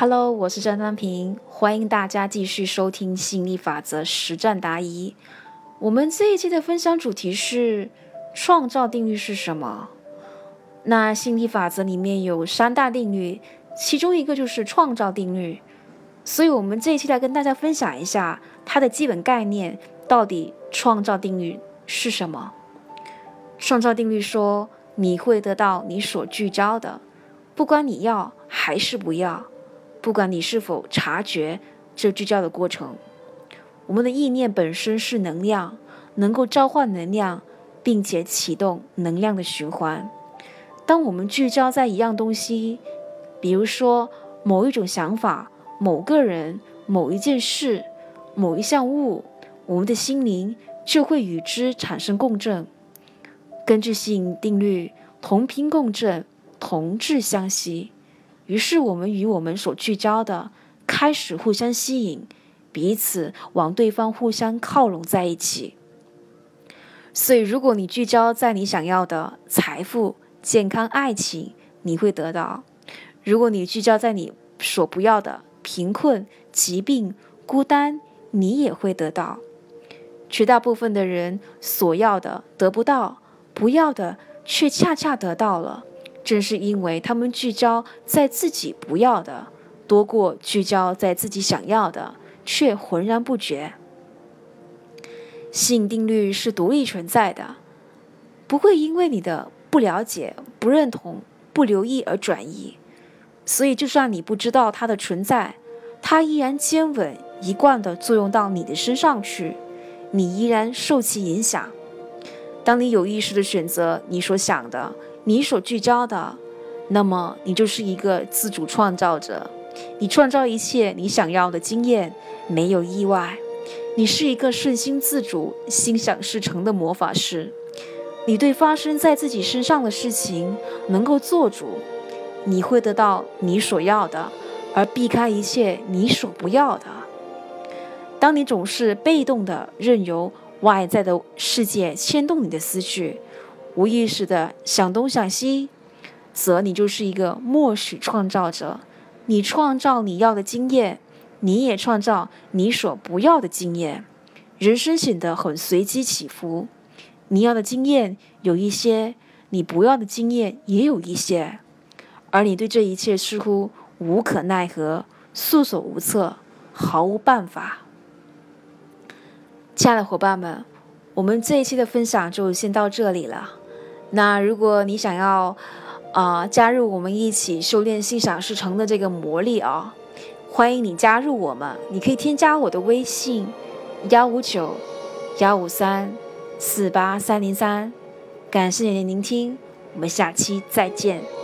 Hello，我是张丹平，欢迎大家继续收听吸引力法则实战答疑。我们这一期的分享主题是创造定律是什么？那吸引力法则里面有三大定律，其中一个就是创造定律。所以，我们这一期来跟大家分享一下它的基本概念，到底创造定律是什么？创造定律说，你会得到你所聚焦的，不管你要还是不要。不管你是否察觉这聚焦的过程，我们的意念本身是能量，能够召唤能量，并且启动能量的循环。当我们聚焦在一样东西，比如说某一种想法、某个人、某一件事、某一项物，我们的心灵就会与之产生共振。根据吸引定律，同频共振，同质相吸。于是，我们与我们所聚焦的开始互相吸引，彼此往对方互相靠拢在一起。所以，如果你聚焦在你想要的财富、健康、爱情，你会得到；如果你聚焦在你所不要的贫困、疾病、孤单，你也会得到。绝大部分的人所要的得不到，不要的却恰恰得到了。正是因为他们聚焦在自己不要的，多过聚焦在自己想要的，却浑然不觉。吸引定律是独立存在的，不会因为你的不了解、不认同、不留意而转移。所以，就算你不知道它的存在，它依然坚稳一贯地作用到你的身上去，你依然受其影响。当你有意识地选择你所想的。你所聚焦的，那么你就是一个自主创造者，你创造一切你想要的经验，没有意外。你是一个顺心自主、心想事成的魔法师，你对发生在自己身上的事情能够做主，你会得到你所要的，而避开一切你所不要的。当你总是被动的任由外在的世界牵动你的思绪。无意识的想东想西，则你就是一个默许创造者。你创造你要的经验，你也创造你所不要的经验。人生显得很随机起伏，你要的经验有一些，你不要的经验也有一些，而你对这一切似乎无可奈何、束手无策、毫无办法。亲爱的伙伴们，我们这一期的分享就先到这里了。那如果你想要，啊，加入我们一起修炼心想事成的这个魔力啊，欢迎你加入我们。你可以添加我的微信：幺五九幺五三四八三零三。感谢你的聆听，我们下期再见。